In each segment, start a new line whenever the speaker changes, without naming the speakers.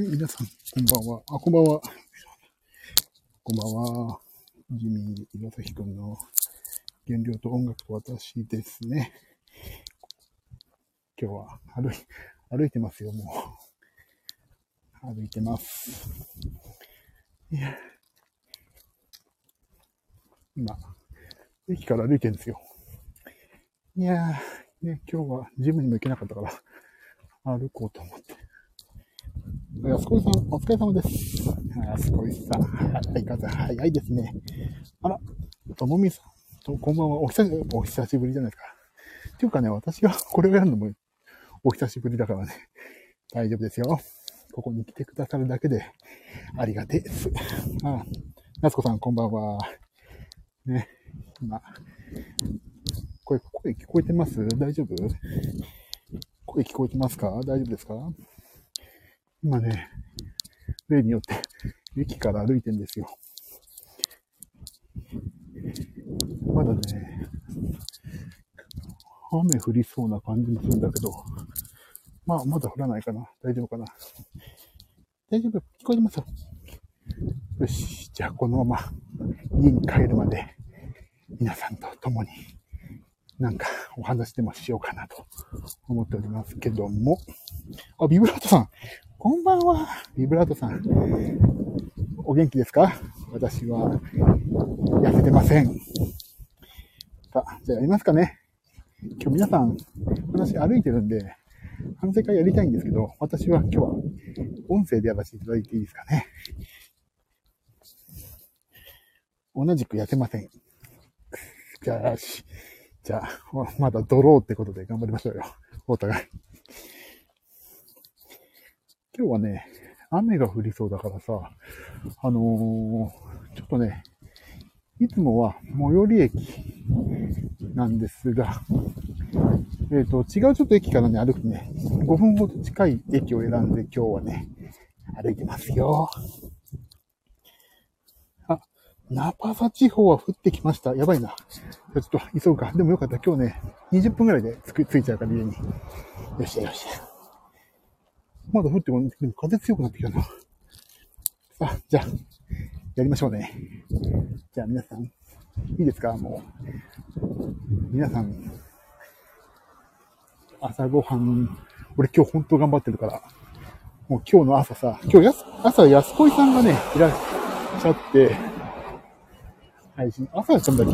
はい、皆さん、こんばんは。あ、こんばんは。こんばんは。ジミー岩崎くんの原料と音楽と私ですね。今日は歩い、歩いてますよ、もう。歩いてます。いや。今、駅から歩いてるんですよ。いやー、ね、今日はジムにも行けなかったから、歩こうと思って。安子さん、お疲れ様です。安子さん、はい、方早いですね。あら、ともみさん、とこんばんは。お久しお久しぶりじゃないですか。っていうかね、私がこれをやるのもお久しぶりだからね、大丈夫ですよ。ここに来てくださるだけでありがてえです。あ、夏子さん、こんばんは。ね、今、声、声聞こえてます？大丈夫？声聞こえてますか？大丈夫ですか？今ね、例によって駅から歩いてんですよ。まだね、雨降りそうな感じもするんだけど、まあ、まだ降らないかな。大丈夫かな。大丈夫聞こえてますよ。よし。じゃあ、このまま家に帰るまで、皆さんと共に、なんかお話でもしようかなと思っておりますけども。あ、ビブラートさん。こんばんは。ビブラートさん。お元気ですか？私は痩せてません。さあ、じゃあやりますかね。今日皆さん、私歩いてるんで、反省会やりたいんですけど、私は今日は音声でやらせていただいていいですかね。同じく痩せません。じゃあ、し、じゃあ、まだドローってことで頑張りましょうよ。お互い。今日はね、雨が降りそうだからさ、あのー、ちょっとね、いつもは最寄り駅なんですが、えっ、ー、と、違うちょっと駅からね、歩くね、5分ほど近い駅を選んで今日はね、歩いてますよ。あ、ナパサ地方は降ってきました。やばいな。ちょっと急ぐか。でもよかった。今日ね、20分ぐらいで着着いちゃうから家に。よっしゃよっしゃ。まだ降ってこない。でも風強くなってきたな。あ、じゃあ、やりましょうね。じゃあ皆さん、いいですか？もう。皆さん、朝ごはん、俺今日本当頑張ってるから、もう今日の朝さ、今日やす朝安子さんがね、いらっしゃって、配信、朝やったんだっけ？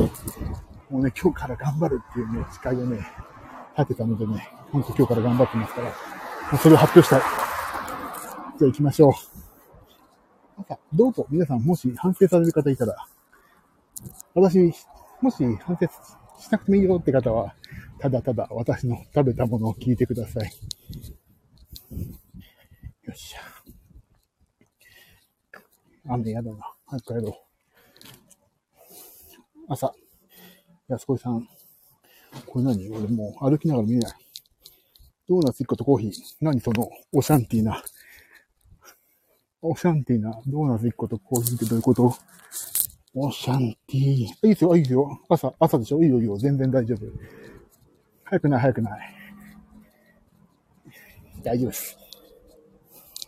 もうね、今日から頑張るっていうね、誓いをね、立てたのでね、ほんと今日から頑張ってますから、もうそれを発表したい。じゃあ行きましょう。朝、どうぞ皆さんもし反省される方いたら、私、もし反省しなくてもいいよって方は、ただただ私の食べたものを聞いてください。よっしゃ。雨やだな。早く帰ろう。朝、安子さん。これ何？俺もう歩きながら見えない。ドーナツ1個とコーヒー。何その、オシャンティーな。オシャンティーな。ドーナツ1個とコーヒーってどういうこと？オシャンティー。いいですよ、いいですよ。朝、朝でしょ？いいよ、いいよ。全然大丈夫。早くない、早くない。大丈夫です。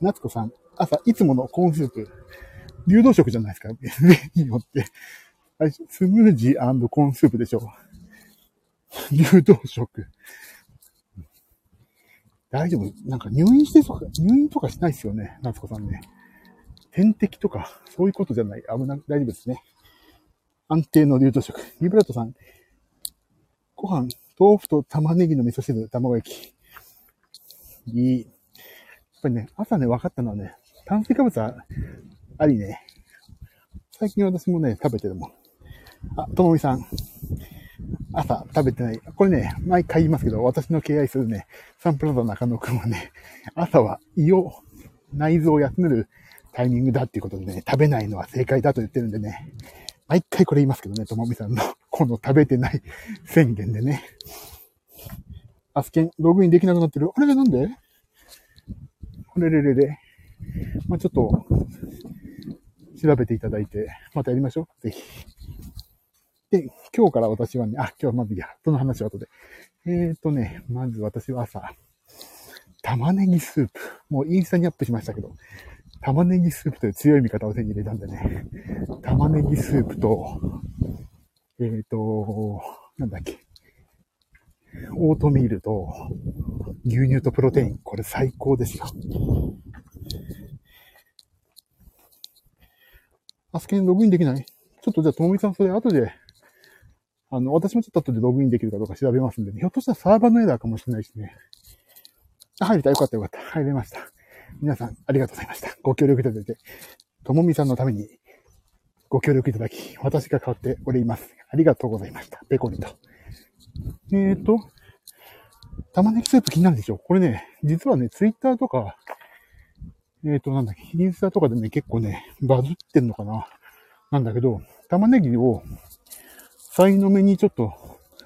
夏子さん、朝、いつものコーンスープ。流動食じゃないですか？いいよって。あれ、スムージーコーンスープでしょ？流動食。大丈夫？なんか入院してとか、入院とかしないですよね。夏子さんね。点滴とか、そういうことじゃない。危ない、大丈夫ですね。安定の流動食。リブラートさん。ご飯、豆腐と玉ねぎの味噌汁、卵焼き。いい。やっぱりね、朝ね、分かったのはね、炭水化物はありね。最近私もね、食べてるもん。あ、ともみさん。朝食べてない。これね、毎回言いますけど、私の敬愛するね、サンプラザ中野くんはね、朝は胃を、内臓を休めるタイミングだっていうことでね、食べないのは正解だと言ってるんでね、毎回これ言いますけどね、ともみさんの、この食べてない宣言でね。アスケン、ログインできなくなってる。あれでなんで？これれれれ。まあ、ちょっと、調べていただいて、またやりましょう。ぜひ。で、今日から私はね、あ、今日はまずいや、その話は後で。えーとね、まず私は朝、玉ねぎスープ。もうインスタにアップしましたけど、玉ねぎスープという強い味方を手に入れたんでね、玉ねぎスープと、えっ、ー、と、なんだっけ、オートミールと牛乳とプロテイン。これ最高ですよ。アスケンログインできない？ちょっとじゃあ、ともみさんそれ後で、あの、私もちょっと後でログインできるかどうか調べますんで、ね、ひょっとしたらサーバーのエラーかもしれないですね。入れた。よかったよかった。入れました。皆さん、ありがとうございました。ご協力いただいて、ともみさんのためにご協力いただき、私が代わっております。ありがとうございました。ペコリと。えーと、玉ねぎスープ気になるでしょこれね、実はね、ツイッターとか、えーと、なんだっけ、インスタとかでね、結構ね、バズってんのかななんだけど、玉ねぎを、さいの目にちょっと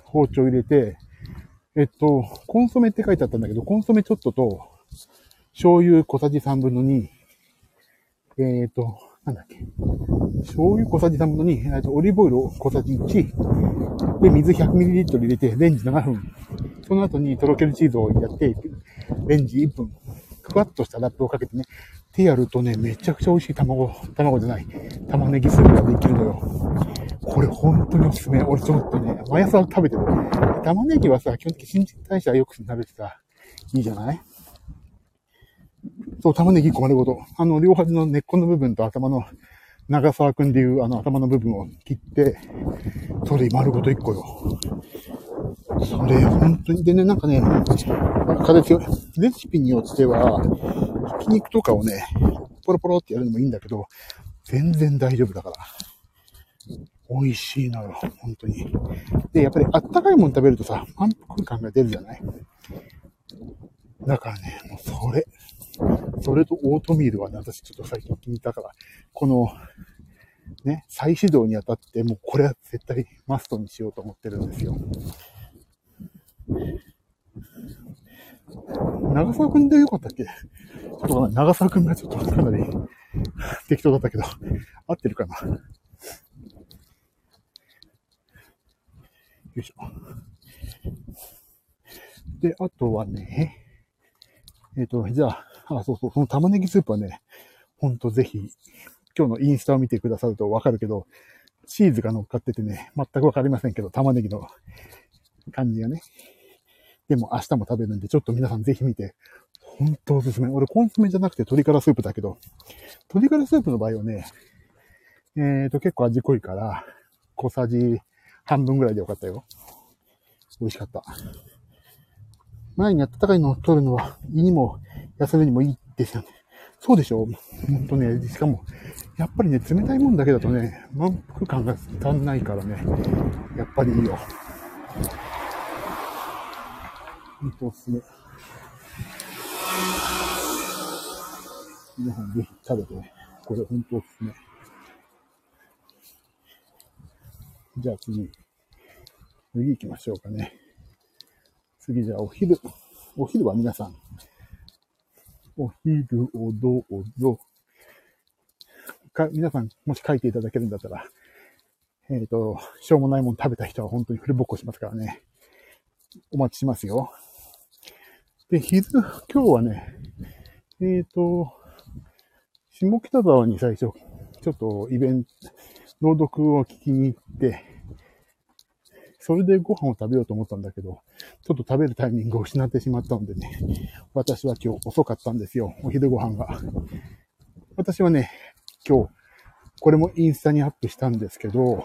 包丁入れて、えっと、コンソメって書いてあったんだけど、コンソメちょっとと、醤油小さじ3分の2、えっ、と、なんだっけ。醤油小さじ3分の2、えっと、オリーブオイルを小さじ1、で、水 100ml 入れて、レンジ7分。その後にとろけるチーズをやって、レンジ1分。ふわっとしたラップをかけてね、手やるとね、めちゃくちゃ美味しい卵、卵じゃない、玉ねぎスープができるのよ。これ本当におすすめ。俺ちょっとね、毎朝食べてる。玉ねぎはさ、基本的に新陳代謝良くなるしさ、いいじゃない？そう、玉ねぎ1個丸ごと。あの、両端の根っこの部分と頭の、長沢くんでいうあの頭の部分を切って、それ丸ごと1個よ。それ、本当に。でね、なんかね、形、レシピによっては、ひき肉とかをね、ポロポロってやるのもいいんだけど、全然大丈夫だから。美味しいのよ、本当に。で、やっぱりあったかいもの食べるとさ、満腹感が出るじゃないだからね、もうそれ。それとオートミールはね、私ちょっと最近気に入ったから、この、ね、再始動にあたって、もうこれは絶対マストにしようと思ってるんですよ。長沢くんでよかったっけ？ちょっと長沢くんがちょっとかなり 適当だったけど、合ってるかな？よいしょ。で、あとはね、えっ、ー、と、じゃあ、あ、そうそう、その玉ねぎスープはね、ほんとぜひ、今日のインスタを見てくださるとわかるけど、チーズが乗っかっててね、全くわかりませんけど、玉ねぎの感じがね。でも明日も食べるんで、ちょっと皆さんぜひ見て、ほんとおすすめ。俺コンソメじゃなくて鶏ガラスープだけど、鶏ガラスープの場合はね、え、ー、と結構味濃いから、小さじ半分ぐらいでよかったよ。美味しかった。前に温かいのを取るのは胃にも痩せるにもいいですよね。そうでしょ？ほんとね、しかも、やっぱりね、冷たいもんだけだとね、満腹感が足んないからね、やっぱりいいよ。ほんとおすすめ。皆さんぜひ食べてね、これほんとおすすめ。じゃあ次。次行きましょうかね。次じゃあお昼。お昼は皆さん。お昼をどうぞ。か、皆さん、もし書いていただけるんだったら、えっ、ー、と、しょうもないもの食べた人は本当にフルボッコしますからね。お待ちしますよ。で、昼、今日はね、えっ、ー、と、下北沢に最初、ちょっとイベント、朗読を聞きに行って、それでご飯を食べようと思ったんだけど、ちょっと食べるタイミングを失ってしまったのでね、私は今日遅かったんですよ、お昼ご飯が。私はね、今日、これもインスタにアップしたんですけど、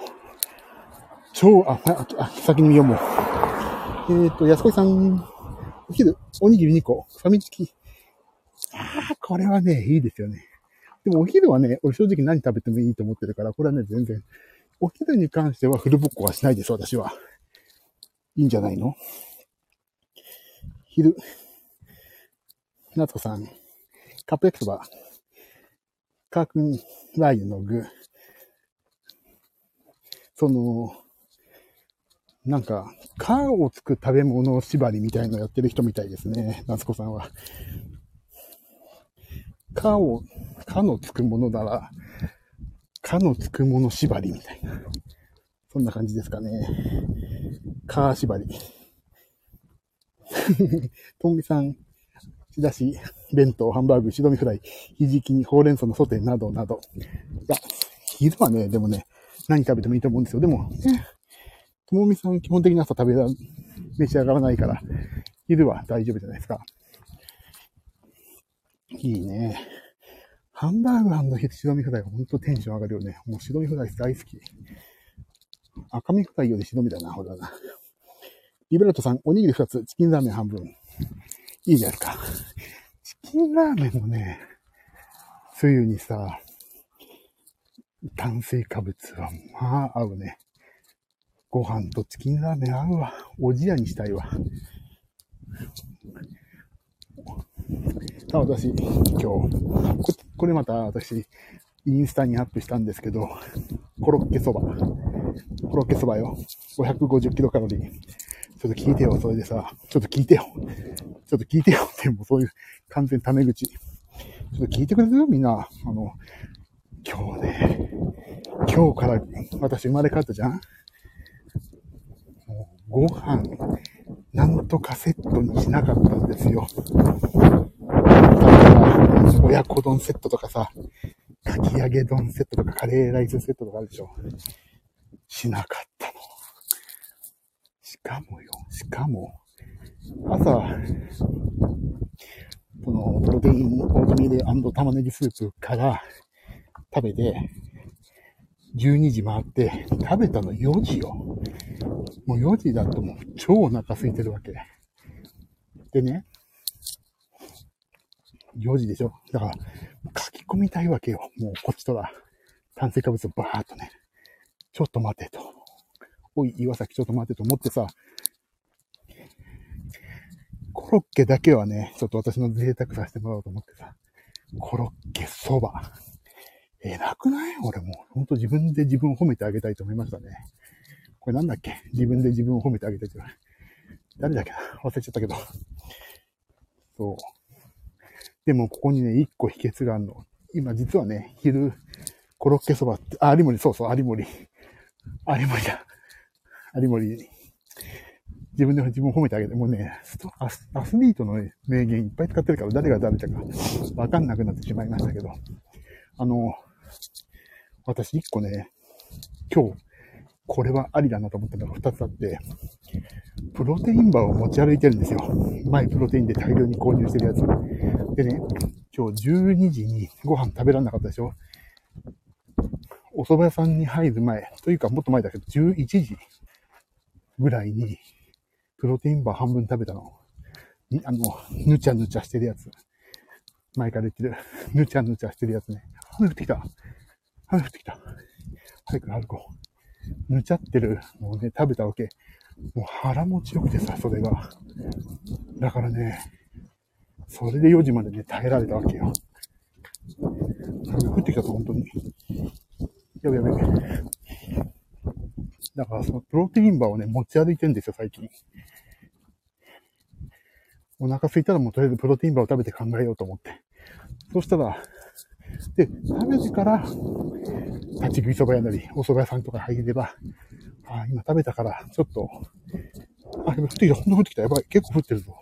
超、あ、あ先に読もう。えっ、ー、と、安子さん、お昼、おにぎり2個、ファミチキ。ああ、これはね、いいですよね。でもお昼はね、俺正直何食べてもいいと思ってるから、これはね、全然。お昼に関してはフルボッコはしないです、私は。いいんじゃないの？昼。夏子さん、カップ焼きそば、カークンラー油の具。その、なんか、カーをつく食べ物縛りみたいのやってる人みたいですね、夏子さんは。かを、かのつくものなら、かのつくもの縛りみたいな。そんな感じですかね。か縛り。とんみさん、仕出し、弁当、ハンバーグ、白身フライ、ひじきにほうれん草のソテーなどなど。いや、昼はね、でもね、何食べてもいいと思うんですよ。でも、ともみさん基本的に朝食べら、召し上がらないから、昼は大丈夫じゃないですか。いいね。ハンバーグ白身フライがほんとテンション上がるよね。もう白身フライ大好き。赤身フライより白身だな、ほらな。リベラトさん、おにぎり2つ、チキンラーメン半分。いいじゃないですか。チキンラーメンのね、つゆにさ、炭水化物は、まあ、合うね。ご飯とチキンラーメン合うわ。おじやにしたいわ。さあ、私、今日、これまた私、インスタにアップしたんですけど、コロッケそば。コロッケそばよ。550キロカロリー。ちょっと聞いてよ、それでさ。ちょっと聞いてよ。ちょっと聞いてよって、もうそういう完全タメ口。ちょっと聞いてくれる？みんな。あの、今日ね、今日から私生まれ変わったじゃん？もうご飯、なんとかセットにしなかったんですよ。親子丼セットとかさ、かき揚げ丼セットとかカレーライスセットとかあるでしょ。しなかった。かもよ、しかも、朝、このプロテインオートミール玉ねぎスープから食べて、12時回って、食べたの4時よ。もう4時だともう超お腹空いてるわけ。でね、4時でしょだから、書き込みたいわけよ。もうこっちとら、炭水化物をバーっとね、ちょっと待てと。おい、岩崎ちょっと待ってと思ってさ、コロッケだけはね、ちょっと私の贅沢させてもらおうと思ってさ、コロッケそば。えなくない？俺もう、ほんと自分で自分を褒めてあげたいと思いましたね。これなんだっけ？自分で自分を褒めてあげたいって誰だっけ？な忘れちゃったけど。そう。でもここにね、一個秘訣があるの。今実はね、昼、コロッケそばって、あ、有森、そうそう、有森。有森だ。有森。自分で自分を褒めてあげて、もうね、アスアスリートの、名言いっぱい使ってるから誰が誰だかわかんなくなってしまいましたけど、あの、私一個ね、今日、これはありだなと思ったのが2つあって、プロテインバーを持ち歩いてるんですよ。前プロテインで大量に購入してるやつ。でね、今日12時にご飯食べられなかったでしょお蕎麦屋さんに入る前、というかもっと前だけど、11時ぐらいに、プロテインバー半分食べたの。あの、ぬちゃぬちゃしてるやつ。前から言ってる。ぬちゃぬちゃしてるやつね。雨降ってきた。雨降ってきた。早く歩こう。ぬちゃってるのをね、食べたわけ。もう腹持ちよくてさ、それが。だからね、それで4時までね、耐えられたわけよ。雨降ってきたぞ、本当に。やべやべ。だからそのプロテインバーをね、持ち歩いてるんですよ、最近。お腹空いたらもうとりあえずプロテインバーを食べて考えようと思って。そしたら、で、食べてから、立ち食いそば屋なり、お蕎麦屋さんとか入れば、あ、今食べたから、ちょっと、あ、降ってきた、ほんと降ってきた、やばい、結構降ってるぞ。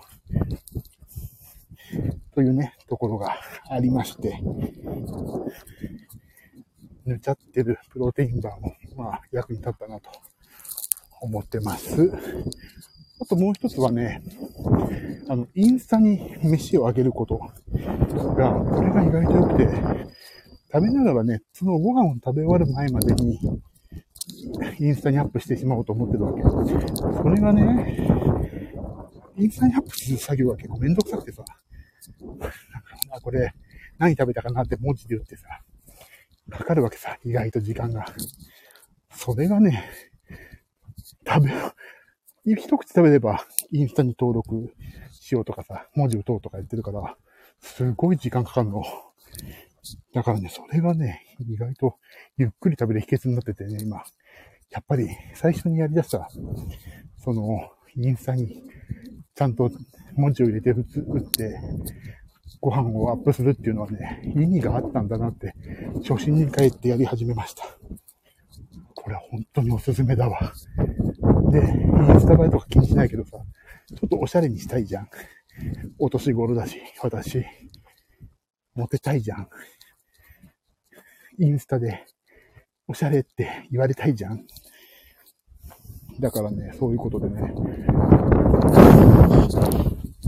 というね、ところがありまして、ぬちゃってるプロテインバーも、まあ、役に立ったなと思ってます。あともう一つはね、あの、インスタに飯をあげることが、これが意外と良くて、食べながらね、そのご飯を食べ終わる前までに、インスタにアップしてしまおうと思ってるわけ。それがね、インスタにアップする作業が結構めんどくさくてさ、なんか、あ、これ、何食べたかなって文字で打ってさ、かかるわけさ、意外と時間が。それがね、食べ、一口食べれば、インスタに登録しようとかさ、文字打とうとか言ってるから、すごい時間かかるの。だからね、それがね、意外とゆっくり食べる秘訣になっててね、今。やっぱり最初にやり出した、その、インスタにちゃんと文字を入れて打って、ご飯をアップするっていうのはね、意味があったんだなって、初心に帰ってやり始めました。これは本当におすすめだわ。で、インスタ映えとか気にしないけどさ、ちょっとおしゃれにしたいじゃん。お年頃だし、私、モテたいじゃん。インスタで、おしゃれって言われたいじゃん。だからね、そういうことでね。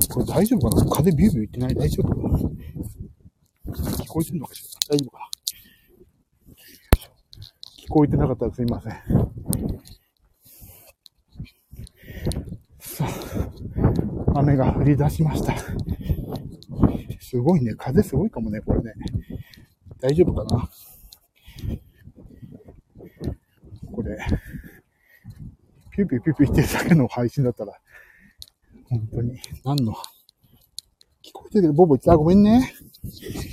これ大丈夫かな？風ビュービュー言ってない？大丈夫？かな聞こえてんのかしら？大丈夫か？な聞こえてなかったらすいません。さあ、雨が降り出しました。すごいね。風すごいかもね、これね。大丈夫かな？これ、ピューピューピューピュー言ってるだけの配信だったら、本当に、何の、聞こえてるけど、ボボ言って、あ、ごめんね。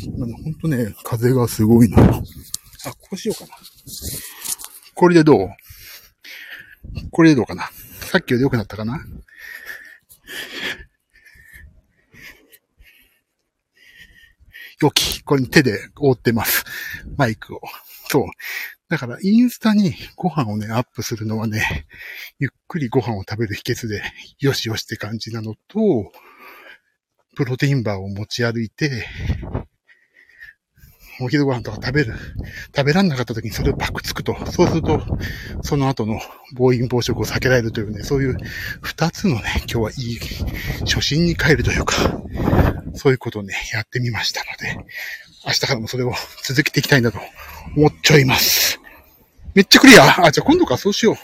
今ね、ほんとね、風がすごいの。あ、こうしようかな。これでどう？これでどうかな？さっきより良くなったかな？よき。これに手で覆ってます。マイクを。そう。だから、インスタにご飯をね、アップするのはね、ゆっくりご飯を食べる秘訣で、よしよしって感じなのと、プロテインバーを持ち歩いて、お昼ご飯とか食べる、食べらんなかった時にそれをパクつくと、そうすると、その後の暴飲暴食を避けられるというね、そういう二つのね、今日はいい、初心に帰るというか、そういうことをね、やってみましたので、明日からもそれを続けていきたいなと思っちゃいます。めっちゃクリアあ、じゃあ今度かそうしよう。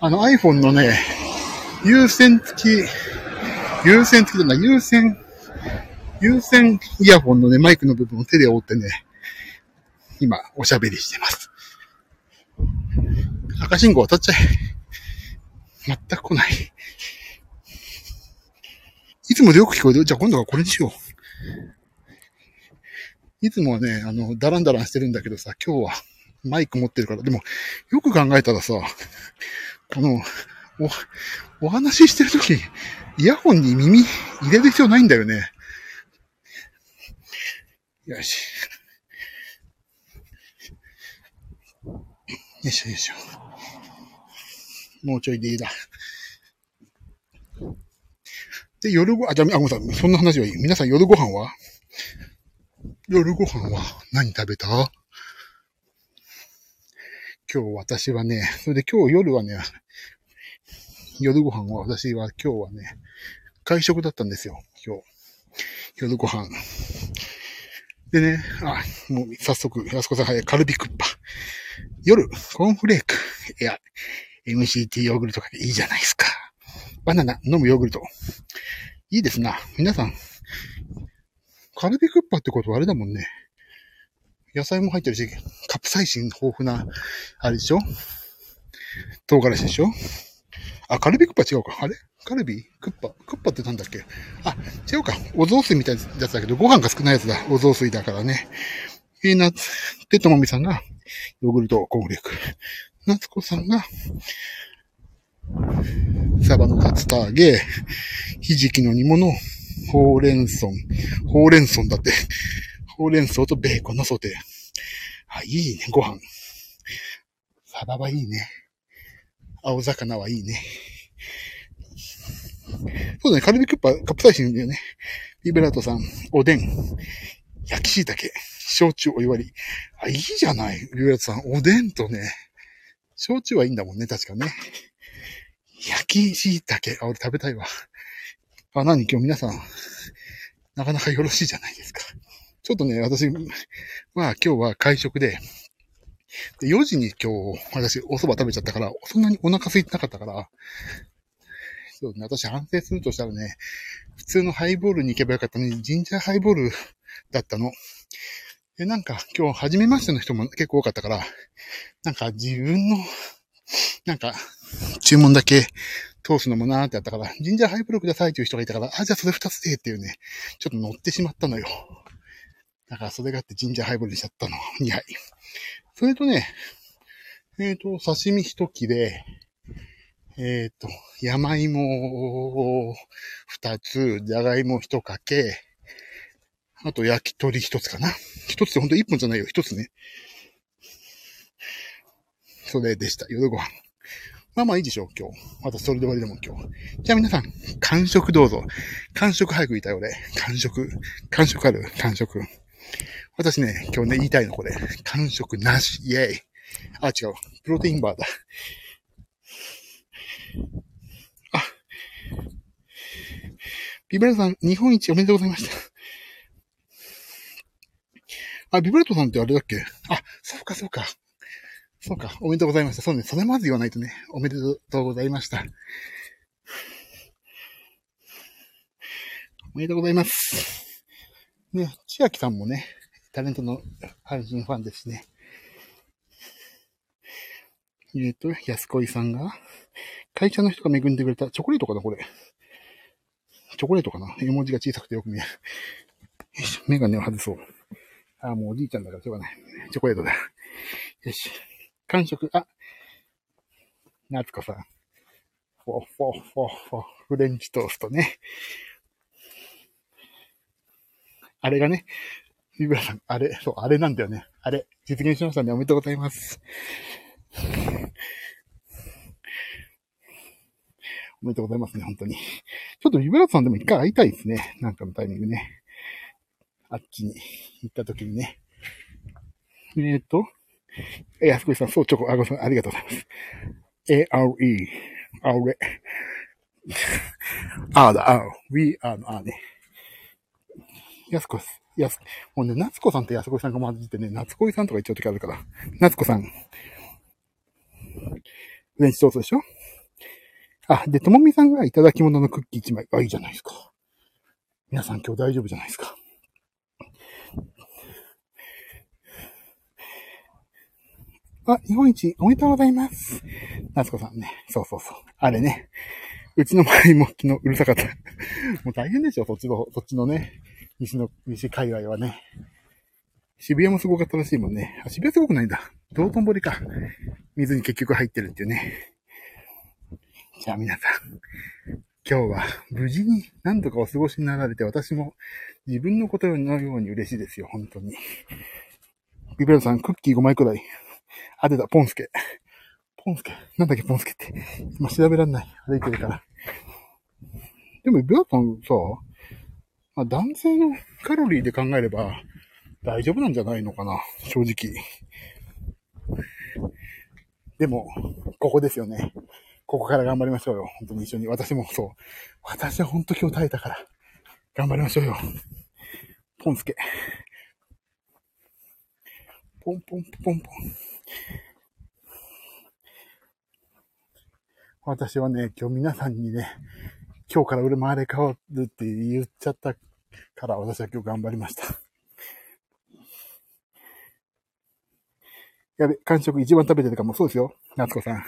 あの iPhone のね、優先付き、優先付きだな、優先有線イヤホンのね、マイクの部分を手で覆ってね、今、おしゃべりしてます。赤信号渡っちゃえ。全く来ない。いつもでよく聞こえるじゃあ今度はこれにしよう。いつもはね、あの、ダランダランしてるんだけどさ、今日はマイク持ってるから、でも、よく考えたらさ、この、お、お話ししてるとき、イヤホンに耳入れる必要ないんだよね。よし。よいしょよいしょ。もうちょいでいいだ。で、夜ご、あ、じゃあ、ごめんなさい。そんな話はいい。皆さん夜ご飯は？夜ご飯は？何食べた？今日私はね、それで今日夜はね、夜ご飯は私は今日はね、会食だったんですよ。今日。夜ご飯。でね、あ、もう早速、安子さん、はい、カルビクッパ。夜、コーンフレーク。いや、MCT ヨーグルトかけいいじゃないですか。バナナ、飲むヨーグルト。いいですな。皆さん、カルビクッパってことはあれだもんね。野菜も入ってるし、カプサイシン豊富な、あれでしょ？唐辛子でしょ？あ、カルビクッパ違うか。あれ？カルビ？クッパ？クッパってなんだっけ？あ、違うか。お雑炊みたいなやつだけど、ご飯が少ないやつだ。お雑炊だからね。えー、なつ、てともみさんが、ヨーグルトコーンフレーク。夏子さんが、サバの竜田揚げ、ひじきの煮物、ほうれん草、ほうれん草だって、ほうれん草とベーコンのソテー。あ、いいね、ご飯。サバはいいね。青魚はいいね。そうだね、カルビクッパ、カプサイシンだよね。ビブラートさん、おでん、焼き椎茸、焼酎お湯割り。あ、いいじゃない、ビブラートさん。おでんとね、焼酎はいいんだもんね、確かね。焼き椎茸。あ、俺食べたいわ。あ、何？今日皆さん、なかなかよろしいじゃないですか。ちょっとね、私は今日は会食で、で4時に今日、私、お蕎麦食べちゃったから、そんなにお腹空いてなかったから、そうね、私反省するとしたらね、普通のハイボールに行けばよかったのに、ジンジャーハイボールだったの。で、なんか今日初めましての人も結構多かったから、なんか自分の、なんか、注文だけ通すのもなーってやったから、ジンジャーハイボールくださいっていう人がいたから、あ、じゃあそれ二つでっていうね、ちょっと乗ってしまったのよ。だからそれがあってジンジャーハイボールにしちゃったの。2杯。それとね、えっ、ー、と、刺身一切れ、えっ、ー、と、山芋を二つ、じゃがいも一かけ、あと焼き鳥一つかな。一つってほんと一本じゃないよ。一つね。それでした。夜ご飯。まあまあいいでしょう、今日。私それで終わりでも今日。じゃあ皆さん、完食どうぞ。完食早く言いたい俺。完食。完食ある？完食。私ね、今日ね、言いたいのこれ。完食なし。イェイ。あ、違う。プロテインバーだ。あ。ビブラートさん、日本一おめでとうございました。あ、ビブラートさんってあれだっけ？あ、そうかそうか。そうか、おめでとうございました。そうね、それまず言わないとね、おめでとうございました。おめでとうございます。ね、千秋さんもね、タレントの配信ファンですね。えっ、ー、と、安子さんが、会社の人が恵んでくれたチョコレートかな、これ。チョコレートかな絵文字が小さくてよく見える。よし、メガネを外そう。ああ、もうおじいちゃんだからしょうがない。チョコレートだ。よし。完食、あ、夏子さん。フォーフォーフォーフォー、フレンチトーストね。あれがね、ビブラさん、あれ、そう、あれなんだよね。あれ、実現しましたね。おめでとうございます。おめでとうございますね、本当に。ちょっとビブラさんでも一回会いたいですね。なんかのタイミングね。あっちに行った時にね。えー、っと、え、安子さん、そう、チョコ、あ、ごさん、ありがとうございます。A-R-E、あれ。あだ、あ、we are のあね。安子です。やす、もうね、夏子さんと安子さんが混じってね、夏子さんとか言っちゃう時あるから。夏子さん。フレンチトーストでしょあ、で、ともみさんがいただき物のクッキー1枚。あ、いいじゃないですか。皆さん今日大丈夫じゃないですか。あ、日本一おめでとうございます。夏子さんね。そうそうそう。あれね。うちの周りも昨日うるさかった。もう大変でしょ、そっちの、そっちのね、西の、西界隈はね。渋谷もすごかったらしいもんね。あ、渋谷すごくないんだ。道頓堀か。水に結局入ってるっていうね。じゃあ皆さん、今日は無事に何とかお過ごしになられて、私も自分のことのように嬉しいですよ、本当に。ビブラさん、クッキー5枚くらいあ、出た、ポンスケ。ポンスケ？なんだっけ、ポンスケって。今調べらんない。歩いてるから。でも、ビアさんさ、まあ、男性のカロリーで考えれば大丈夫なんじゃないのかな、正直。でも、ここですよね。ここから頑張りましょうよ。本当に一緒に。私もそう。私は本当今日耐えたから。頑張りましょうよ。ポンスケ。ポンポンポンポン。私はね、今日皆さんにね、今日から俺回れ変わるって言っちゃったから私は今日頑張りました。やべ、完食一番食べてるかも。そうですよ。夏子さん。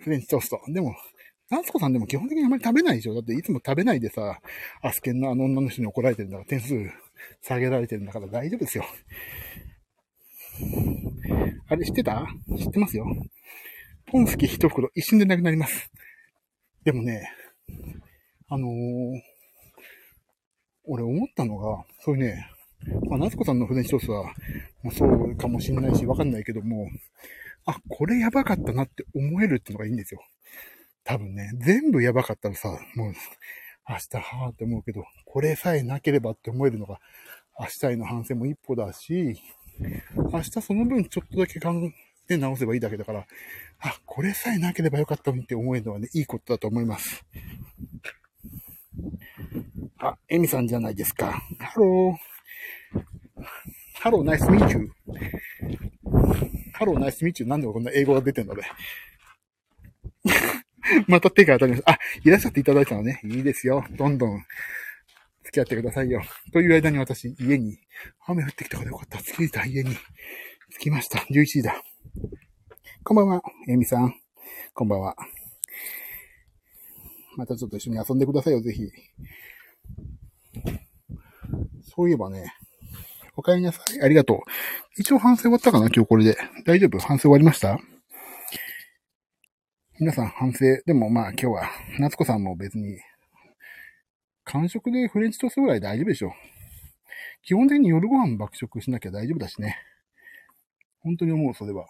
フレンチトースト。でも、夏子さんでも基本的にあまり食べないでしょ？だっていつも食べないでさ、アスケンのあの女の人に怒られてるんだから点数下げられてるんだから大丈夫ですよ。あれ知ってた？知ってますよ。ポンスキ一袋一瞬でなくなります。でもね、あのー、俺思ったのが、そういうね、まあ、夏子さんの船一つは、もうそうかもしんないし、わかんないけども、あ、これやばかったなって思えるってのがいいんですよ。多分ね、全部やばかったらさ、もう、明日はぁって思うけど、これさえなければって思えるのが、明日への反省も一歩だし、明日その分ちょっとだけ考え直せばいいだけだから、あ、これさえなければよかったのにって思えるのはね、いいことだと思います。あ、エミさんじゃないですか。 Hello。Hello, nice meet you。Hello, nice meet you。なんでこんな英語が出てんので。また手が当たります。あ、いらっしゃっていただいたのね。いいですよ。どんどん付き合ってくださいよ。という間に私、家に、雨降ってきたからよかった。着いた家に着きました。11時だ。こんばんは、えみさん。こんばんは。またちょっと一緒に遊んでくださいよ、ぜひ。そういえばね、お帰りなさい。ありがとう。一応反省終わったかな？今日これで。大丈夫？反省終わりました？皆さん反省。でもまあ今日は、夏子さんも別に、完食でフレンチトーストぐらい大丈夫でしょ。基本的に夜ご飯爆食しなきゃ大丈夫だしね。本当に思う、それは。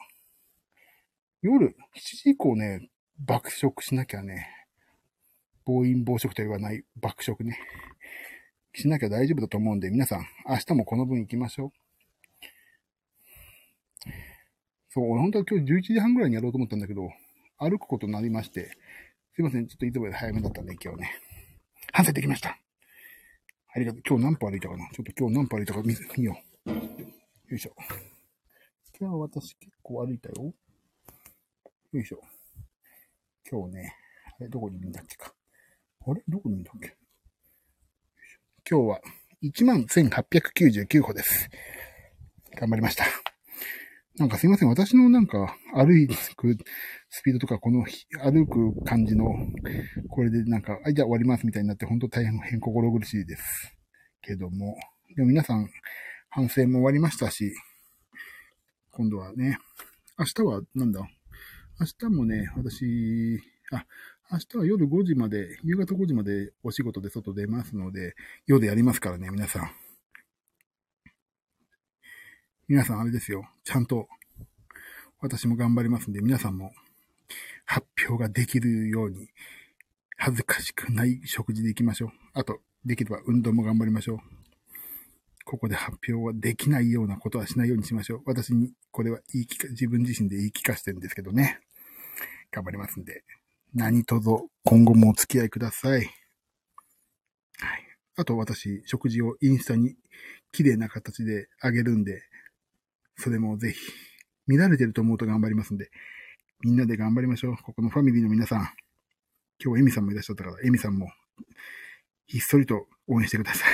夜7時以降ね、爆食しなきゃね、暴飲暴食と言わない爆食ね、しなきゃ大丈夫だと思うんで、皆さん、明日もこの分行きましょう。そう、俺本当は今日11時半ぐらいにやろうと思ったんだけど、歩くことになりまして、すいません、ちょっといつもより早めだったんで、今日ね。反省できました。ありがとう。今日何歩歩いたかな？ちょっと今日何歩歩いたか見見よう。よいしょ。今日私結構歩いたよ。よいしょ。今日ね、あれ、どこにいるんだっけか。あれどこにいるんだっけ？今日は11,899歩です。頑張りました。なんかすいません。私のなんか歩くスピードとか、この歩く感じの、これでなんか、あ、じゃあ終わりますみたいになって、本当大変心苦しいです。けども、でも皆さん、反省も終わりましたし、今度はね、明日はなんだ？明日もね、私、あ、明日は夜5時まで、夕方5時までお仕事で外出ますので、夜でやりますからね、皆さん。皆さんあれですよ。ちゃんと、私も頑張りますんで、皆さんも発表ができるように、恥ずかしくない食事で行きましょう。あと、できれば運動も頑張りましょう。ここで発表はできないようなことはしないようにしましょう。私にこれは言い聞か、自分自身で言い聞かせてるんですけどね。頑張りますんで。何卒今後もお付き合いください。はい。あと私、食事をインスタに綺麗な形であげるんで、それもぜひ、乱れてると思うと頑張りますんで、みんなで頑張りましょう。ここのファミリーの皆さん。今日エミさんもいらっしゃったから、エミさんも、ひっそりと応援してください。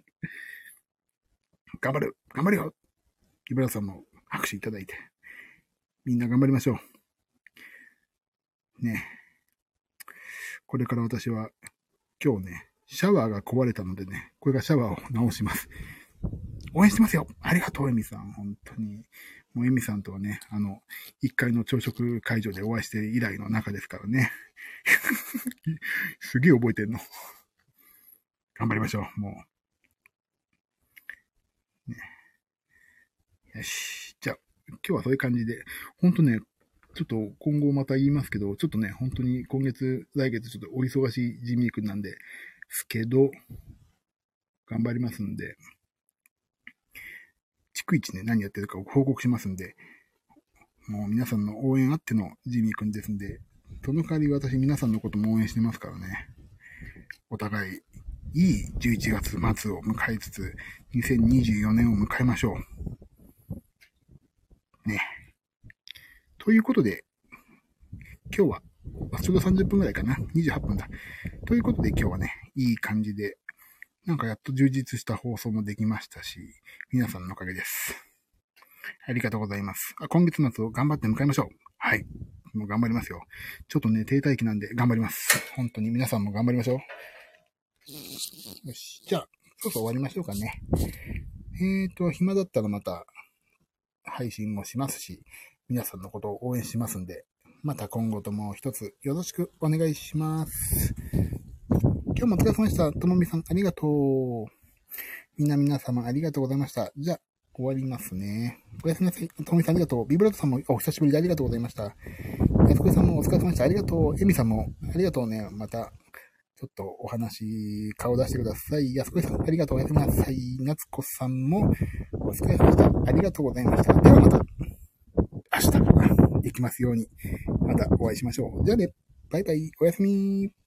頑張る頑張るよイブラさんも拍手いただいて、みんな頑張りましょう。ねこれから私は、今日ね、シャワーが壊れたのでね、これがシャワーを直します。応援してますよありがとう、エミさん。本当に。もうエミさんとはね、あの、1階の朝食会場でお会いして以来の中ですからね。すげえ覚えてんの。頑張りましょう、もう。ね。よし。じゃあ、今日はそういう感じで、ほんとね、ちょっと今後また言いますけど、ちょっとね、本当に今月、来月ちょっとお忙しいジミー君なんで、すけど、頑張りますんで、逐一ね、何やってるかを報告しますんで、もう皆さんの応援あってのジミーくんですんで、その代わり私皆さんのことも応援してますからね。お互い、いい11月末を迎えつつ、2024年を迎えましょう。ね。ということで、今日は、ちょうど30分くらいかな。28分だ。ということで今日はね、いい感じでなんかやっと充実した放送もできましたし、皆さんのおかげです。ありがとうございます。あ今月末を頑張って迎えましょう。はい。もう頑張りますよ。ちょっとね、停滞期なんで頑張ります。本当に皆さんも頑張りましょう。よし。じゃあ、そろそろ終わりましょうかね。えーと、暇だったらまた配信もしますし、皆さんのことを応援しますんで、また今後とも一つよろしくお願いします。今日もお疲れ様でした。ともみさん、ありがとう。みんな皆様、ありがとうございました。じゃあ、終わりますね。おやすみなさい。ともみさん、ありがとう。ビブラートさんもお久しぶりでありがとうございました。やすこさんもお疲れ様でした。ありがとう。えみさんも、ありがとうね。また、ちょっとお話、顔出してください。やすこさん、ありがとう。おやすみなさい。なつこさんも、お疲れ様でした。ありがとうございました。ではまた、できますように、またお会いしましょう。じゃあね、バイバイ。おやすみ。